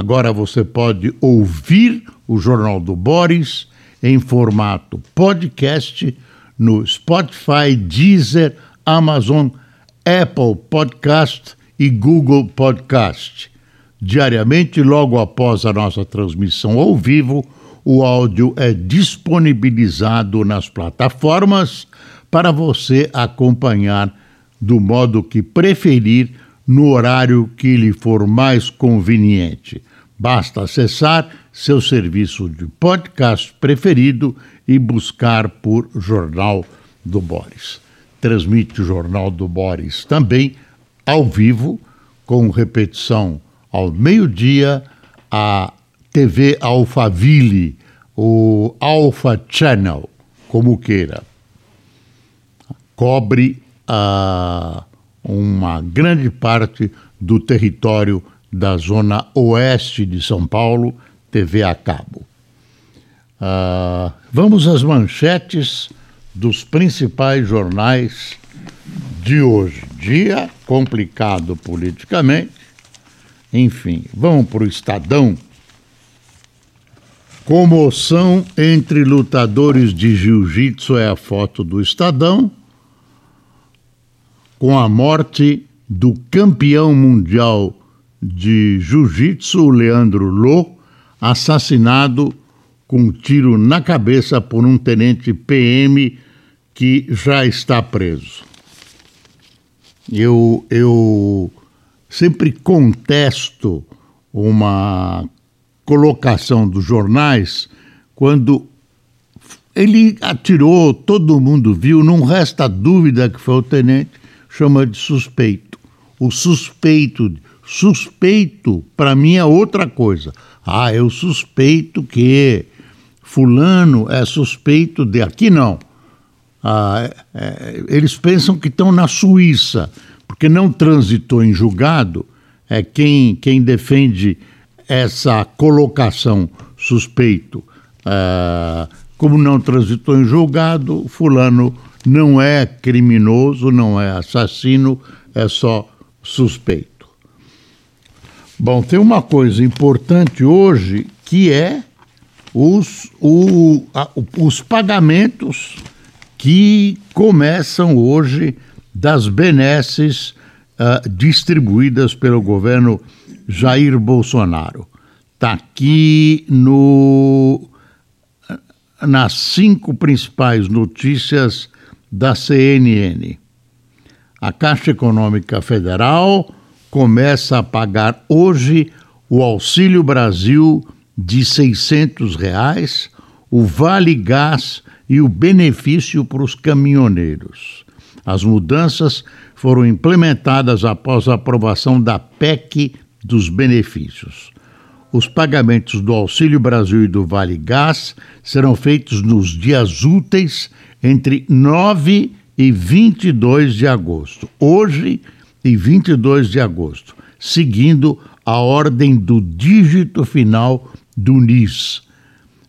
Agora você pode ouvir o Jornal do Boris em formato podcast no Spotify, Deezer, Amazon, Apple Podcast e Google Podcast. Diariamente, logo após a nossa transmissão ao vivo, o áudio é disponibilizado nas plataformas para você acompanhar do modo que preferir no horário que lhe for mais conveniente. Basta acessar seu serviço de podcast preferido e buscar por Jornal do Boris. Transmite o Jornal do Boris também ao vivo, com repetição ao meio-dia, a TV Alphaville, o Alpha Channel, como queira. Cobre a uma grande parte do território da zona oeste de São Paulo, TV a cabo. Uh, vamos às manchetes dos principais jornais de hoje. Dia complicado politicamente. Enfim, vamos para o Estadão. Comoção entre lutadores de jiu-jitsu é a foto do Estadão com a morte do campeão mundial de jiu-jitsu, Leandro Lô, assassinado com um tiro na cabeça por um tenente PM que já está preso. Eu, eu sempre contesto uma colocação dos jornais quando ele atirou, todo mundo viu, não resta dúvida que foi o tenente chama de suspeito. O suspeito, suspeito para mim é outra coisa. Ah, eu suspeito que fulano é suspeito de aqui não. Ah, é, é, eles pensam que estão na Suíça, porque não transitou em julgado. É quem, quem defende essa colocação suspeito. Ah, como não transitou em julgado, fulano não é criminoso, não é assassino, é só suspeito. Bom, tem uma coisa importante hoje que é os, o, a, os pagamentos que começam hoje das benesses uh, distribuídas pelo governo Jair Bolsonaro. Está aqui no, nas cinco principais notícias da CNN. A Caixa Econômica Federal começa a pagar hoje o Auxílio Brasil de 600 reais, o Vale Gás e o benefício para os caminhoneiros. As mudanças foram implementadas após a aprovação da PEC dos benefícios. Os pagamentos do Auxílio Brasil e do Vale Gás serão feitos nos dias úteis entre 9 e 22 de agosto. Hoje e 22 de agosto, seguindo a ordem do dígito final do NIS.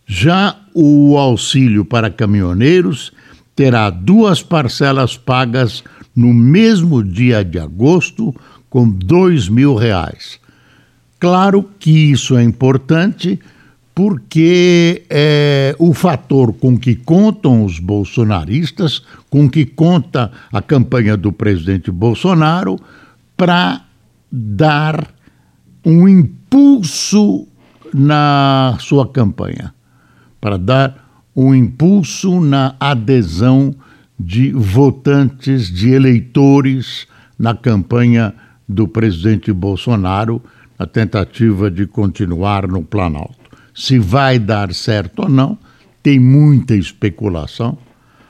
Já o auxílio para caminhoneiros terá duas parcelas pagas no mesmo dia de agosto, com dois mil reais. Claro que isso é importante porque é o fator com que contam os bolsonaristas, com que conta a campanha do presidente Bolsonaro, para dar um impulso na sua campanha, para dar um impulso na adesão de votantes, de eleitores na campanha do presidente Bolsonaro, na tentativa de continuar no Planalto. Se vai dar certo ou não, tem muita especulação.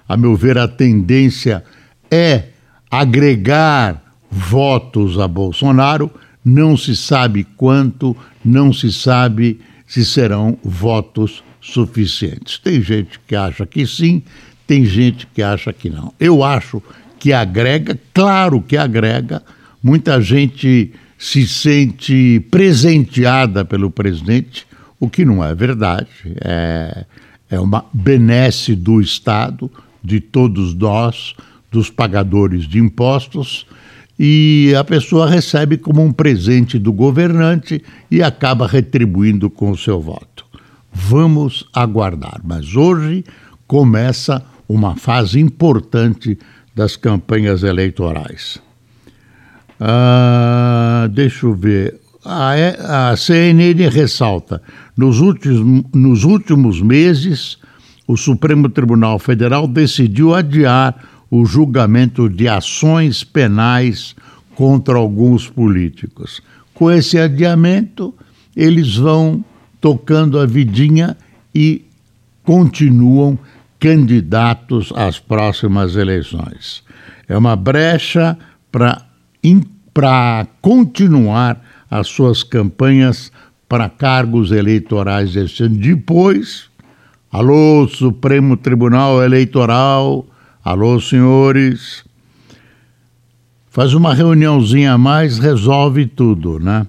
A meu ver, a tendência é agregar votos a Bolsonaro, não se sabe quanto, não se sabe se serão votos suficientes. Tem gente que acha que sim, tem gente que acha que não. Eu acho que agrega, claro que agrega, muita gente se sente presenteada pelo presidente, o que não é verdade. É, é uma benesse do Estado, de todos nós, dos pagadores de impostos, e a pessoa recebe como um presente do governante e acaba retribuindo com o seu voto. Vamos aguardar. Mas hoje começa uma fase importante das campanhas eleitorais. Ah, deixa eu ver. A, CNN ressalta: nos últimos, nos últimos meses, o Supremo Tribunal Federal decidiu adiar o julgamento de ações penais contra alguns políticos. Com esse adiamento, eles vão tocando a vidinha e continuam candidatos às próximas eleições. É uma brecha para continuar as suas campanhas para cargos eleitorais este ano. Depois, alô, Supremo Tribunal Eleitoral, alô, senhores, faz uma reuniãozinha a mais, resolve tudo, né?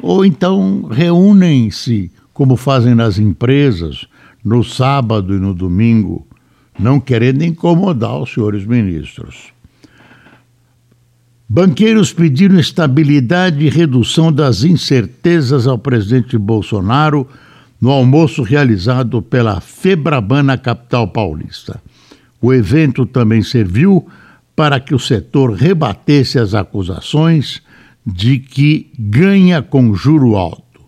Ou então reúnem-se, como fazem nas empresas, no sábado e no domingo, não querendo incomodar os senhores ministros. Banqueiros pediram estabilidade e redução das incertezas ao presidente Bolsonaro no almoço realizado pela Febraban capital paulista. O evento também serviu para que o setor rebatesse as acusações de que ganha com juro alto.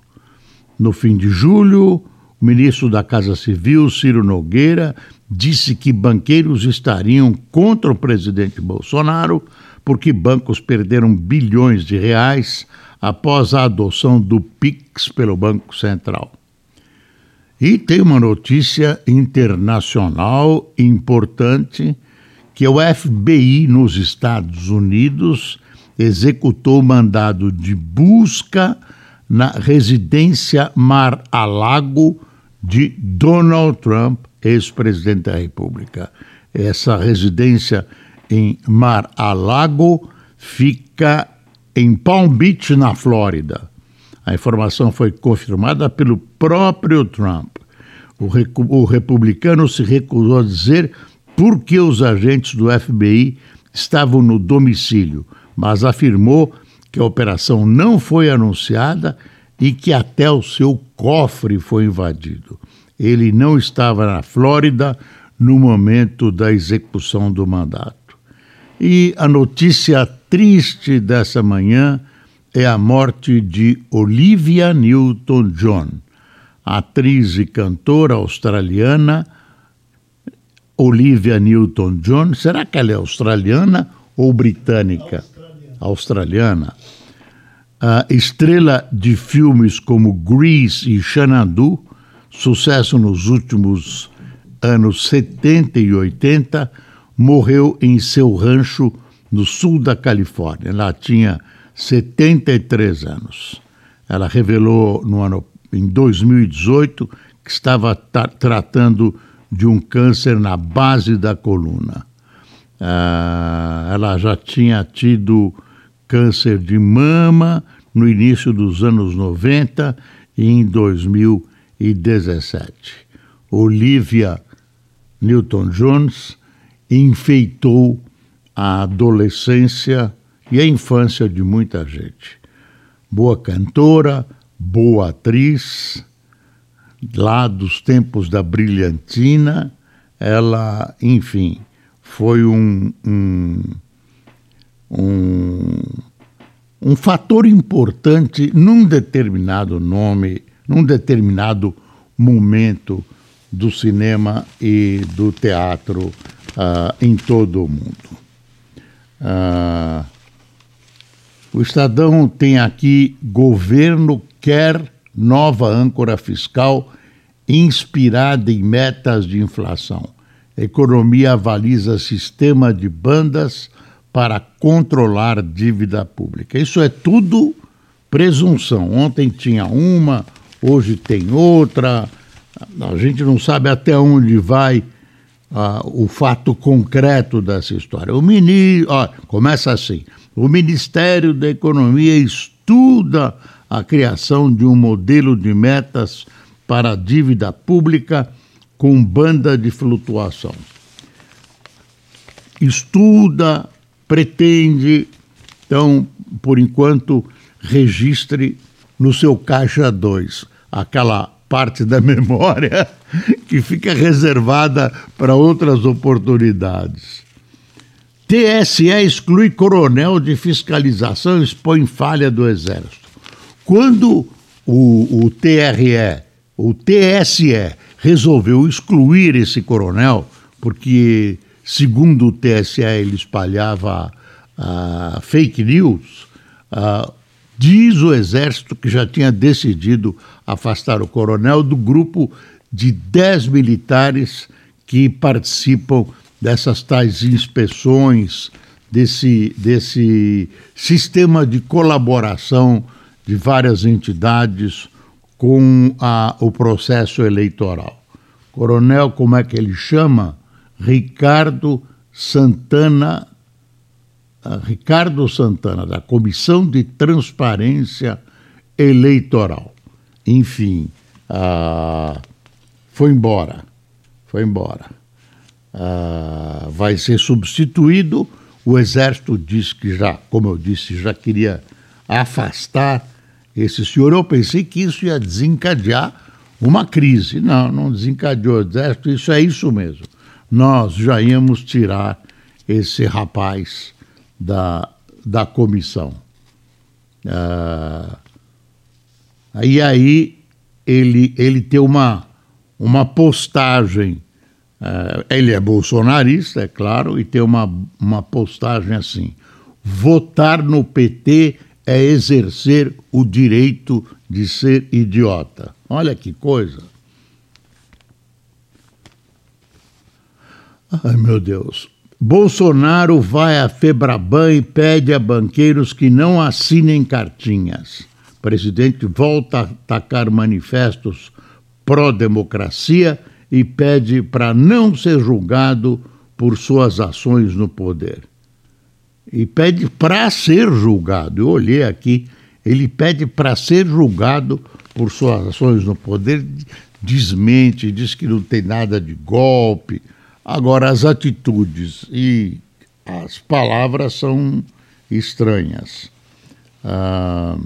No fim de julho, o ministro da Casa Civil, Ciro Nogueira, disse que banqueiros estariam contra o presidente Bolsonaro porque bancos perderam bilhões de reais após a adoção do PIX pelo Banco Central. E tem uma notícia internacional importante que o FBI nos Estados Unidos executou mandado de busca na residência Mar-a-Lago de Donald Trump, ex-presidente da República. Essa residência em Mar-a-Lago fica em Palm Beach, na Flórida. A informação foi confirmada pelo próprio Trump. O, o republicano se recusou a dizer por que os agentes do FBI estavam no domicílio, mas afirmou que a operação não foi anunciada e que até o seu cofre foi invadido. Ele não estava na Flórida no momento da execução do mandato. E a notícia triste dessa manhã é a morte de Olivia Newton-John, atriz e cantora australiana. Olivia Newton-John, será que ela é australiana ou britânica? Australiana. a estrela de filmes como Grease e Xanadu, sucesso nos últimos anos 70 e 80, morreu em seu rancho no sul da Califórnia. Ela tinha 73 anos. Ela revelou no ano em 2018 que estava tratando de um câncer na base da coluna. Ah, ela já tinha tido câncer de mama no início dos anos 90 e em 2017. Olivia Newton-Jones enfeitou a adolescência e a infância de muita gente. Boa cantora, boa atriz, lá dos tempos da brilhantina, ela, enfim, foi um, um um, um fator importante num determinado nome, num determinado momento do cinema e do teatro uh, em todo o mundo. Uh, o Estadão tem aqui: governo quer nova âncora fiscal inspirada em metas de inflação. Economia avaliza sistema de bandas para controlar dívida pública. Isso é tudo presunção. Ontem tinha uma, hoje tem outra. A gente não sabe até onde vai ah, o fato concreto dessa história. O ministro, começa assim: o Ministério da Economia estuda a criação de um modelo de metas para a dívida pública com banda de flutuação. Estuda, pretende, então, por enquanto, registre no seu caixa 2 aquela parte da memória que fica reservada para outras oportunidades. TSE exclui coronel de fiscalização e expõe falha do Exército. Quando o, o TRE, o TSE, resolveu excluir esse coronel, porque, segundo o TSE, ele espalhava uh, fake news, uh, diz o Exército que já tinha decidido afastar o coronel do grupo de 10 militares que participam dessas tais inspeções, desse, desse sistema de colaboração de várias entidades com a, o processo eleitoral. Coronel, como é que ele chama? Ricardo Santana, uh, Ricardo Santana, da Comissão de Transparência Eleitoral. Enfim, uh, foi embora. Foi embora uh, vai ser substituído. O Exército diz que já, como eu disse, já queria afastar esse senhor. Eu pensei que isso ia desencadear uma crise. Não, não desencadeou o Exército, isso é isso mesmo. Nós já íamos tirar esse rapaz da, da comissão. Uh, e aí ele, ele tem uma, uma postagem Uh, ele é bolsonarista, é claro, e tem uma, uma postagem assim: votar no PT é exercer o direito de ser idiota. Olha que coisa. Ai, meu Deus. Bolsonaro vai à Febraban e pede a banqueiros que não assinem cartinhas. O presidente volta a atacar manifestos pró-democracia e pede para não ser julgado por suas ações no poder. E pede para ser julgado. Eu olhei aqui, ele pede para ser julgado por suas ações no poder, desmente, diz que não tem nada de golpe. Agora, as atitudes e as palavras são estranhas. Ah,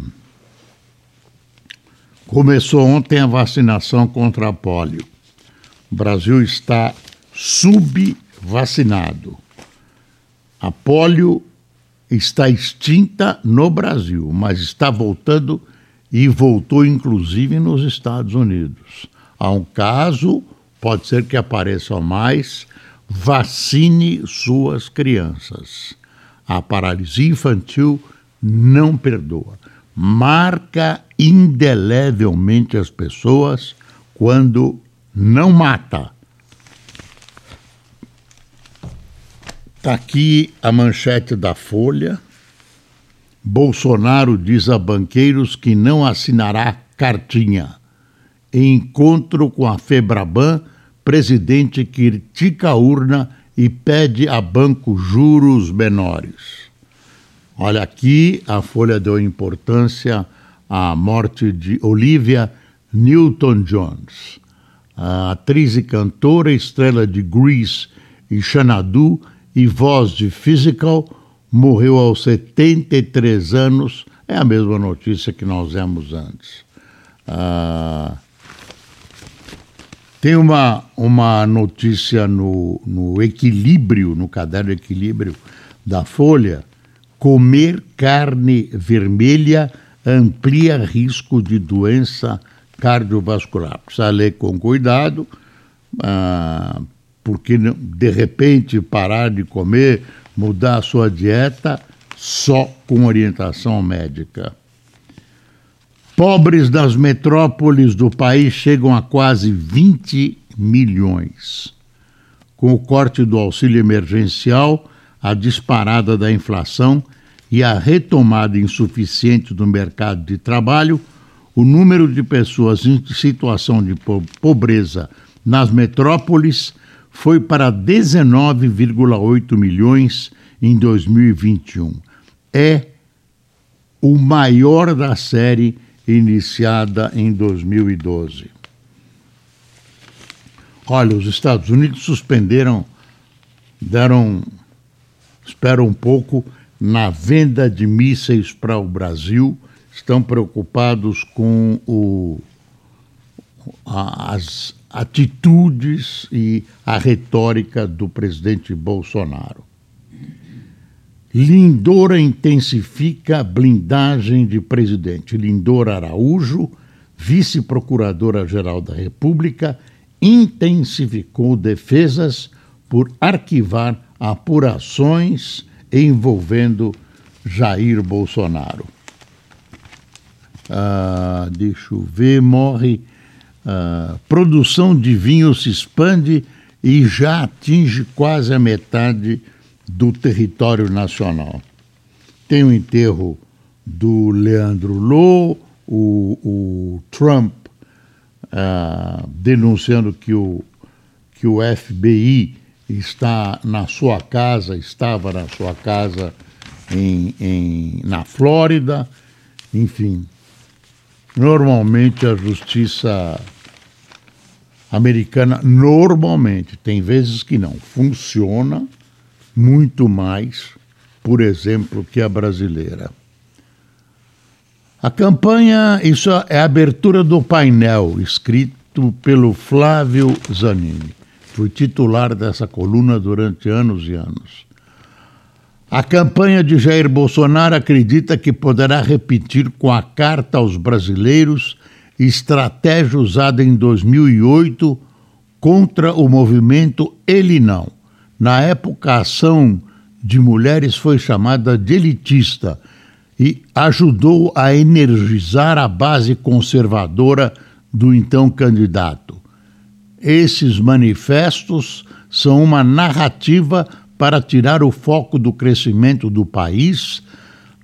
começou ontem a vacinação contra a polio. O Brasil está subvacinado. A polio está extinta no Brasil, mas está voltando e voltou inclusive nos Estados Unidos. Há um caso, pode ser que apareçam mais, vacine suas crianças. A paralisia infantil não perdoa. Marca indelevelmente as pessoas quando não mata. Está aqui a manchete da Folha. Bolsonaro diz a banqueiros que não assinará cartinha. Em encontro com a Febraban, presidente critica a urna e pede a banco juros menores. Olha aqui, a Folha deu importância à morte de Olivia Newton-Jones a atriz e cantora, estrela de Grease e Xanadu e voz de Physical, morreu aos 73 anos. É a mesma notícia que nós vemos antes. Ah, tem uma, uma notícia no, no Equilíbrio, no caderno Equilíbrio da Folha: comer carne vermelha amplia risco de doença cardiovascular. Precisa ler com cuidado, ah, porque de repente parar de comer, mudar a sua dieta só com orientação médica. Pobres das metrópoles do país chegam a quase 20 milhões. Com o corte do auxílio emergencial, a disparada da inflação e a retomada insuficiente do mercado de trabalho, o número de pessoas em situação de pobreza nas metrópoles foi para 19,8 milhões em 2021. É o maior da série iniciada em 2012. Olha, os Estados Unidos suspenderam, deram, espera um pouco, na venda de mísseis para o Brasil, estão preocupados com o, as atitudes e a retórica do presidente Bolsonaro. Lindora intensifica a blindagem de presidente. Lindora Araújo, vice-procuradora-geral da República, intensificou defesas por arquivar apurações envolvendo Jair Bolsonaro. Ah, deixa eu ver, morre. Ah, produção de vinho se expande e já atinge quase a metade do território nacional. Tem o enterro do Leandro Lô, o, o Trump uh, denunciando que o, que o FBI está na sua casa, estava na sua casa em, em, na Flórida, enfim. Normalmente a justiça americana, normalmente, tem vezes que não, funciona muito mais, por exemplo, que a brasileira. A campanha, isso é a abertura do painel, escrito pelo Flávio Zanini. Fui titular dessa coluna durante anos e anos. A campanha de Jair Bolsonaro acredita que poderá repetir com a carta aos brasileiros estratégia usada em 2008 contra o movimento Ele Não. Na época, a ação de mulheres foi chamada de elitista e ajudou a energizar a base conservadora do então candidato. Esses manifestos são uma narrativa para tirar o foco do crescimento do país,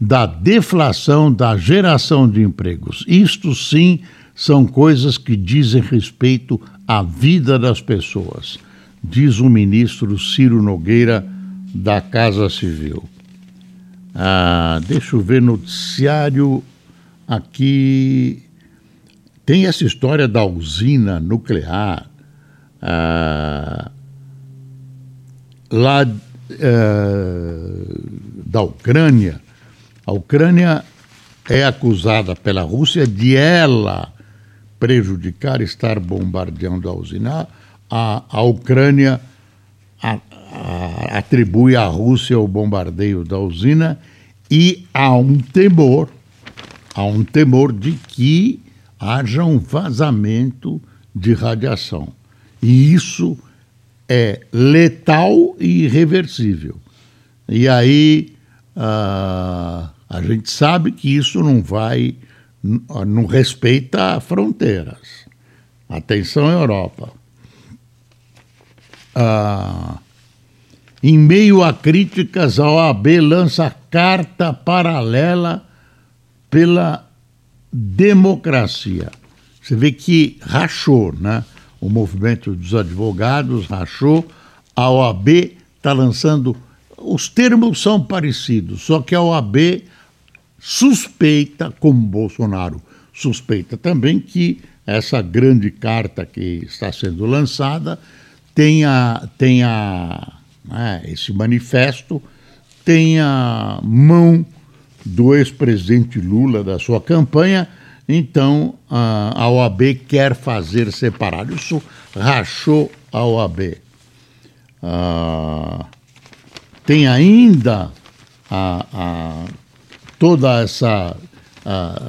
da deflação, da geração de empregos. Isto sim são coisas que dizem respeito à vida das pessoas diz o ministro Ciro Nogueira da Casa Civil. Ah, deixa eu ver noticiário aqui. Tem essa história da usina nuclear ah, lá ah, da Ucrânia. A Ucrânia é acusada pela Rússia de ela prejudicar, estar bombardeando a usina a, a Ucrânia a, a, atribui à Rússia o bombardeio da usina e há um temor, há um temor de que haja um vazamento de radiação. E isso é letal e irreversível. E aí uh, a gente sabe que isso não vai, não respeita fronteiras. Atenção, Europa. Ah, em meio a críticas, a OAB lança carta paralela pela democracia. Você vê que rachou, né? O movimento dos advogados rachou, a OAB está lançando. Os termos são parecidos, só que a OAB suspeita, como Bolsonaro suspeita também, que essa grande carta que está sendo lançada tem, a, tem a, né, esse manifesto, tem a mão do ex-presidente Lula da sua campanha, então a, OAB quer fazer separado. Isso rachou a OAB. Ah, tem ainda a, a, toda essa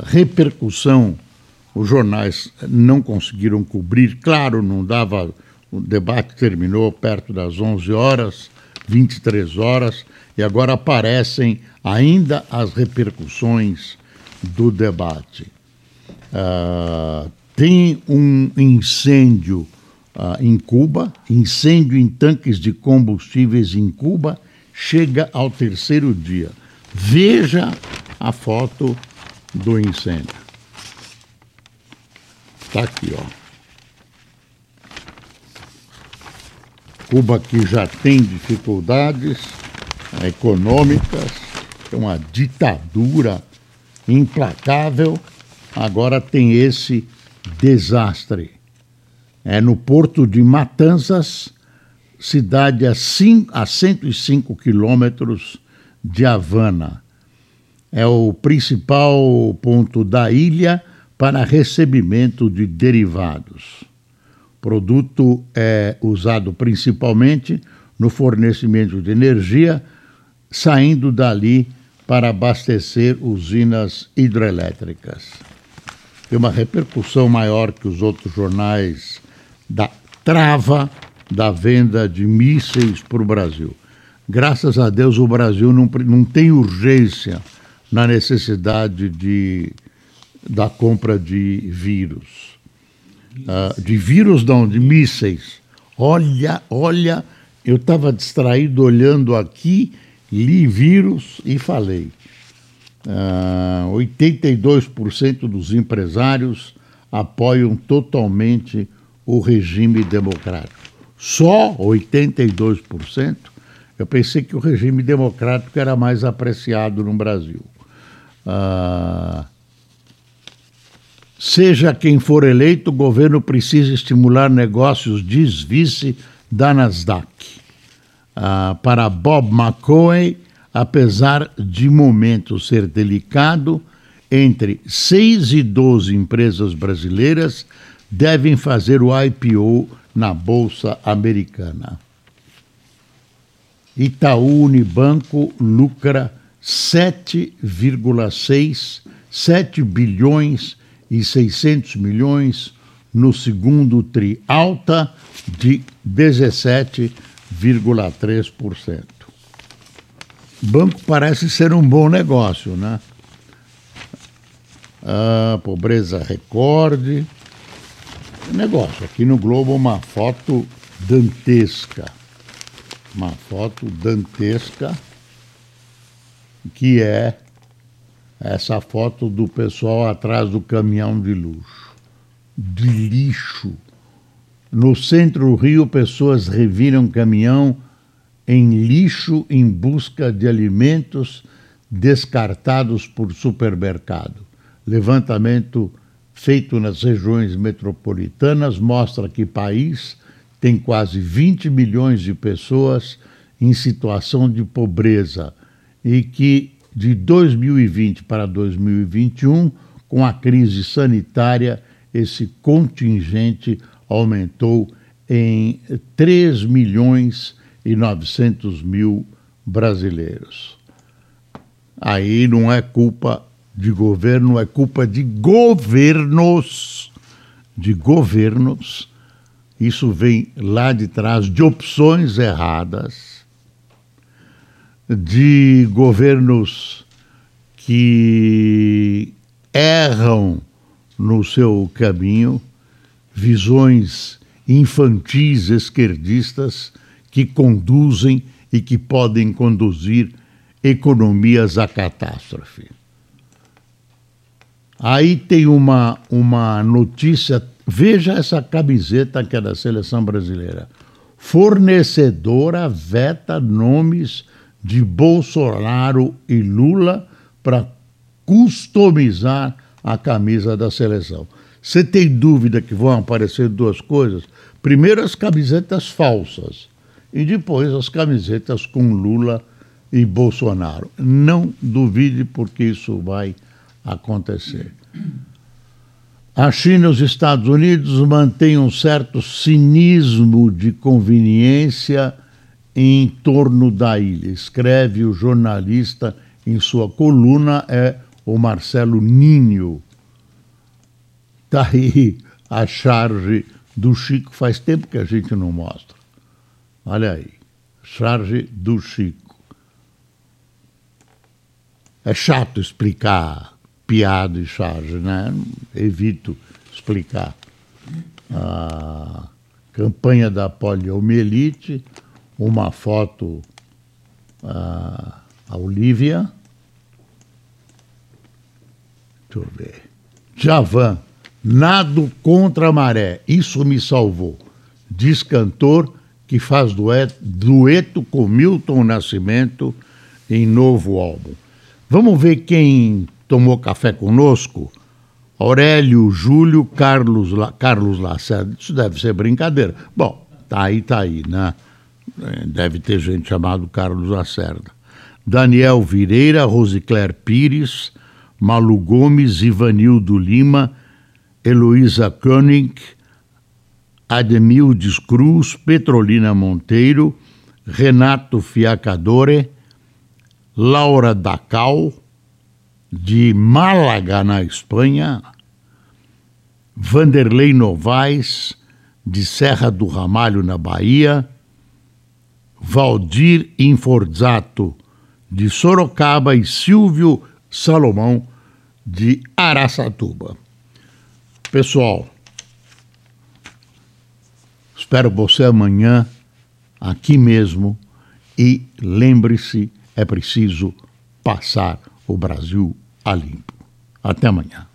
repercussão, os jornais não conseguiram cobrir, claro, não dava o debate terminou perto das 11 horas, 23 horas, e agora aparecem ainda as repercussões do debate. Uh, tem um incêndio uh, em Cuba, incêndio em tanques de combustíveis em Cuba, chega ao terceiro dia. Veja a foto do incêndio. Está aqui, ó. Cuba que já tem dificuldades econômicas, é uma ditadura implacável, agora tem esse desastre. É no porto de Matanzas, cidade a, a 105 quilômetros de Havana. É o principal ponto da ilha para recebimento de derivados. O produto é usado principalmente no fornecimento de energia, saindo dali para abastecer usinas hidrelétricas. Tem uma repercussão maior que os outros jornais da trava da venda de mísseis para o Brasil. Graças a Deus, o Brasil não, não tem urgência na necessidade de, da compra de vírus. Uh, de vírus, não, de mísseis. Olha, olha, eu estava distraído olhando aqui, li vírus e falei. Uh, ah, 82% dos empresários apoiam totalmente o regime democrático. Só 82%. Eu pensei que o regime democrático era mais apreciado no Brasil. Uh, seja quem for eleito, o governo precisa estimular negócios, diz vice da Nasdaq. Uh, para Bob McCoy, apesar de momento ser delicado, entre 6 e 12 empresas brasileiras devem fazer o IPO na Bolsa Americana. Itaú Unibanco lucra 7,6, 7 bilhões e 600 milhões no segundo TRI, alta de 17,3%. Banco parece ser um bom negócio, né? Ah, pobreza recorde. Negócio, aqui no Globo uma foto dantesca. Uma foto dantesca que é essa foto do pessoal atrás do caminhão de luxo, de lixo. No centro do Rio, pessoas reviram caminhão em lixo em busca de alimentos descartados por supermercado. Levantamento feito nas regiões metropolitanas mostra que país tem quase 20 milhões de pessoas em situação de pobreza e que de 2020 para 2021, com a crise sanitária, esse contingente aumentou em 3 milhões e 900 mil brasileiros. Aí não é culpa de governo, é culpa de governos, de governos. Isso vem lá de trás de opções erradas, de governos que erram no seu caminho, visões infantis esquerdistas que conduzem e que podem conduzir economias à catástrofe. Aí tem uma, uma notícia, veja essa camiseta que é da seleção brasileira. Fornecedora veta nomes de Bolsonaro e Lula para customizar a camisa da seleção. Você tem dúvida que vão aparecer duas coisas? Primeiro, as camisetas falsas e depois as camisetas com Lula e Bolsonaro. Não duvide, porque isso vai acontecer. A China e os Estados Unidos mantêm um certo cinismo de conveniência em torno da ilha. Escreve o jornalista em sua coluna, é o Marcelo Ninho. Está aí a charge do Chico, faz tempo que a gente não mostra. Olha aí, charge do Chico. É chato explicar piada e charge, né? Evito explicar. A campanha da poliomielite, uma foto a, a Olivia. Deixa eu ver. Javan, Nado contra a maré, isso me salvou. Diz cantor que faz dueto, dueto com Milton Nascimento em novo álbum. Vamos ver quem tomou café conosco? Aurélio, Júlio, Carlos, La, Carlos Lacerda. Isso deve ser brincadeira. Bom, tá aí, tá aí, né? É, deve ter gente chamado Carlos Lacerda. Daniel Vireira, Rosicler Pires, Malu Gomes, Ivanildo Lima, Heloísa Koenig, Ademildes Cruz, Petrolina Monteiro, Renato Fiacadore, Laura Dacal, de Málaga, na Espanha, Vanderlei Novaes, de Serra do Ramalho, na Bahia, Valdir Inforzato, de Sorocaba, e Silvio Salomão, de Araçatuba. Pessoal, espero você amanhã aqui mesmo e lembre-se, é preciso passar o Brasil a limpo. Até amanhã.